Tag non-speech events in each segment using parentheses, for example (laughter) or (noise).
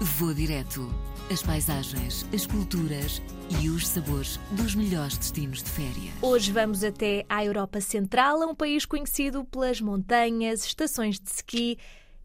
Vou direto. As paisagens, as culturas e os sabores dos melhores destinos de férias. Hoje vamos até à Europa Central, um país conhecido pelas montanhas, estações de ski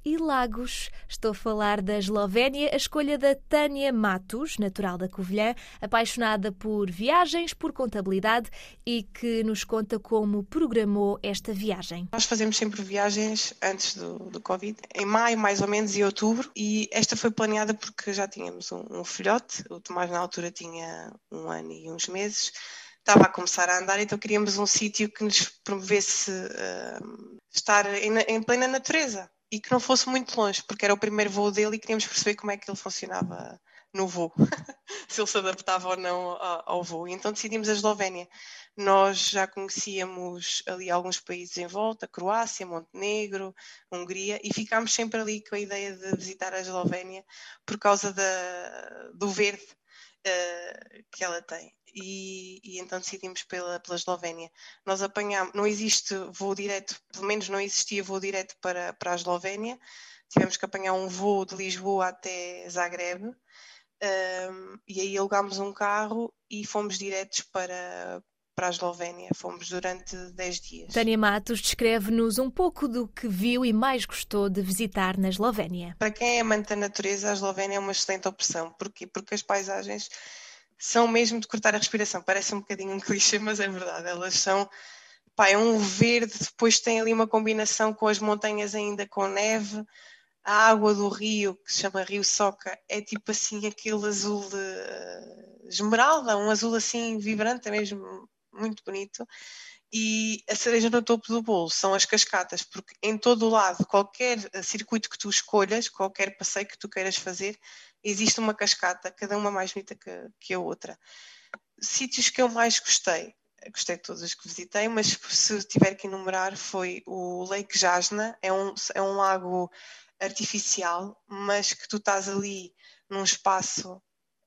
e lagos. Estou a falar da Eslovénia, a escolha da Tânia Matos, natural da Covilhã, apaixonada por viagens, por contabilidade e que nos conta como programou esta viagem. Nós fazemos sempre viagens antes do, do Covid, em maio mais ou menos e outubro, e esta foi planeada porque já tínhamos um, um filhote, o Tomás na altura tinha um ano e uns meses, estava a começar a andar, então queríamos um sítio que nos promovesse uh, estar em, em plena natureza e que não fosse muito longe, porque era o primeiro voo dele e queríamos perceber como é que ele funcionava no voo, (laughs) se ele se adaptava ou não ao, voo. Então decidimos a Eslovénia. Nós já conhecíamos ali alguns países em volta, Croácia, Montenegro, Hungria, e ficámos sempre ali com a ideia de visitar a Eslovénia por causa da, do verde uh, que ela tem e, e, então decidimos pela, pela Eslovénia. Nós apanhámos, não existe voo direto, pelo menos não existia voo direto para, para a Eslovénia, tivemos que apanhar um voo de Lisboa até Zagreb, um, e aí alugámos um carro e fomos diretos para, para a Eslovénia. Fomos durante 10 dias. Tânia Matos descreve-nos um pouco do que viu e mais gostou de visitar na Eslovénia. Para quem é amante da natureza, a Eslovénia é uma excelente opção. Porquê? Porque as paisagens são mesmo de cortar a respiração. Parece um bocadinho um clichê, mas é verdade. Elas são. Pá, é um verde, depois tem ali uma combinação com as montanhas ainda com neve. A água do rio, que se chama Rio Soca, é tipo assim aquele azul de esmeralda, um azul assim vibrante, é mesmo muito bonito. E a cereja no topo do bolo são as cascatas, porque em todo o lado, qualquer circuito que tu escolhas, qualquer passeio que tu queiras fazer, existe uma cascata, cada uma mais bonita que, que a outra. Sítios que eu mais gostei, gostei de todos os que visitei, mas se tiver que enumerar foi o Lake Jasna, é um, é um lago artificial, mas que tu estás ali num espaço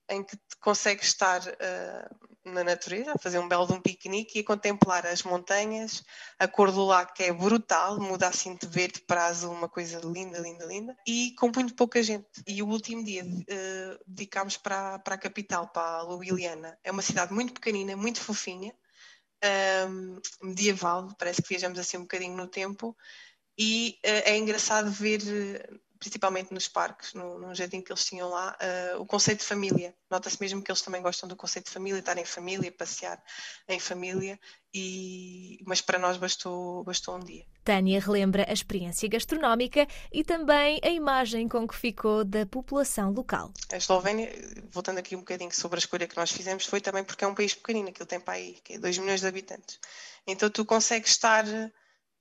em que consegues estar uh, na natureza, a fazer um belo de um piquenique e a contemplar as montanhas, a cor do lago que é brutal, muda assim de verde para azul, uma coisa linda, linda, linda, e com muito pouca gente. E o último dia uh, dedicámos para, para a capital, para Ljubljana. É uma cidade muito pequenina, muito fofinha, um, medieval, parece que viajamos assim um bocadinho no tempo, e uh, é engraçado ver principalmente nos parques, no, no jardim que eles tinham lá, uh, o conceito de família. Nota-se mesmo que eles também gostam do conceito de família, estar em família, passear em família, e... mas para nós bastou, bastou um dia. Tânia relembra a experiência gastronómica e também a imagem com que ficou da população local. A Eslovénia, voltando aqui um bocadinho sobre a escolha que nós fizemos, foi também porque é um país pequenino, aquilo tem para aí 2 milhões de habitantes. Então tu consegues estar,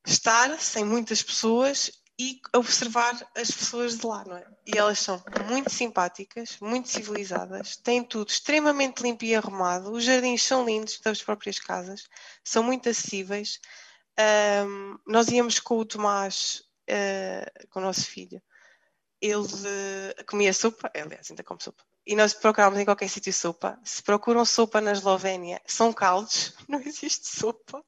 estar sem muitas pessoas e observar as pessoas de lá, não é? E elas são muito simpáticas, muito civilizadas, têm tudo extremamente limpo e arrumado, os jardins são lindos das próprias casas, são muito acessíveis. Um, nós íamos com o Tomás, uh, com o nosso filho, ele uh, comia sopa, aliás, ainda come sopa. E nós procurávamos em qualquer sítio sopa. Se procuram sopa na Eslovénia, são caldos, (laughs) não existe sopa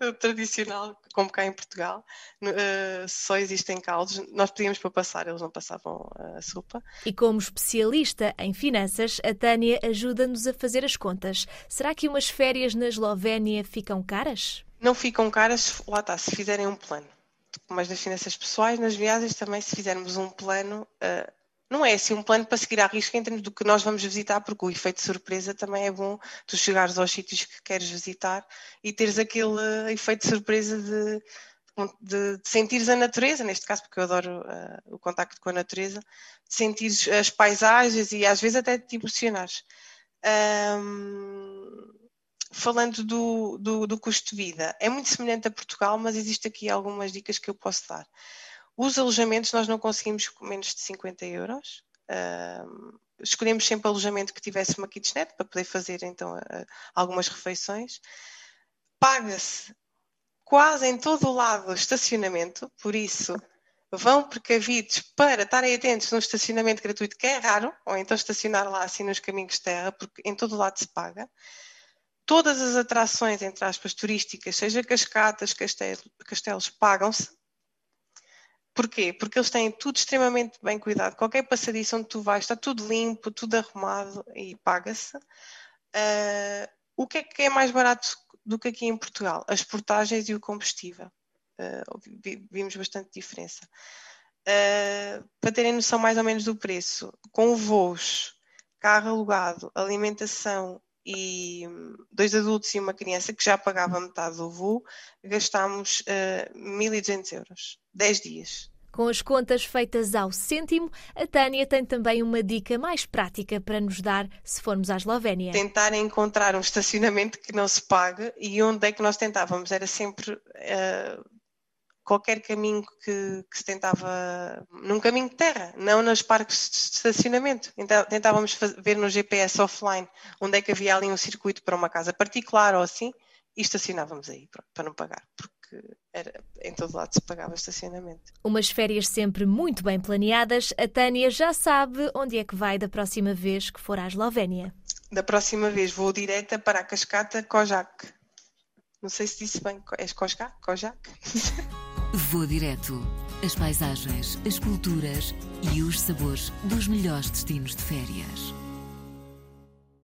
(laughs) tradicional, como cá em Portugal, uh, só existem caldos. Nós pedíamos para passar, eles não passavam a sopa. E como especialista em finanças, a Tânia ajuda-nos a fazer as contas. Será que umas férias na Eslovénia ficam caras? Não ficam caras, lá está, se fizerem um plano. Mas nas finanças pessoais, nas viagens também, se fizermos um plano, uh, não é assim um plano para seguir à risca em termos do que nós vamos visitar, porque o efeito de surpresa também é bom tu chegares aos sítios que queres visitar e teres aquele efeito de surpresa de, de, de sentires a natureza, neste caso, porque eu adoro uh, o contacto com a natureza, de sentires as paisagens e às vezes até te emocionares. Um, falando do, do, do custo de vida, é muito semelhante a Portugal, mas existe aqui algumas dicas que eu posso dar. Os alojamentos nós não conseguimos com menos de 50 euros. Escolhemos sempre alojamento que tivesse uma kitchenette para poder fazer então uh, algumas refeições. Paga-se quase em todo o lado estacionamento, por isso vão precavidos para estarem atentos no estacionamento gratuito, que é raro, ou então estacionar lá assim nos caminhos de terra, porque em todo o lado se paga. Todas as atrações, entre aspas, turísticas, seja cascatas, castelos, castelos pagam-se Porquê? Porque eles têm tudo extremamente bem cuidado. Qualquer passadiço onde tu vais está tudo limpo, tudo arrumado e paga-se. Uh, o que é que é mais barato do que aqui em Portugal? As portagens e o combustível. Uh, vimos bastante diferença. Uh, para terem noção mais ou menos do preço, com voos, carro alugado, alimentação e dois adultos e uma criança que já pagava metade do voo, gastámos uh, 1.200 euros, 10 dias. Com as contas feitas ao cêntimo, a Tânia tem também uma dica mais prática para nos dar se formos à Eslovénia. Tentar encontrar um estacionamento que não se pague e onde é que nós tentávamos? Era sempre uh, qualquer caminho que, que, se tentava, num caminho de terra, não nos parques de estacionamento. Então, tentávamos ver no GPS offline onde é que havia ali um circuito para uma casa particular ou assim e estacionávamos aí pronto, para não pagar, porque era, em todo lado se pagava estacionamento. Umas férias sempre muito bem planeadas, a Tânia já sabe onde é que vai da próxima vez que for à Eslovénia. Da próxima vez vou direta para a cascata Kojak. Não sei se disse bem, és Kojak? Kojak? (laughs) Vou direto. As paisagens, as culturas e os sabores dos melhores destinos de férias.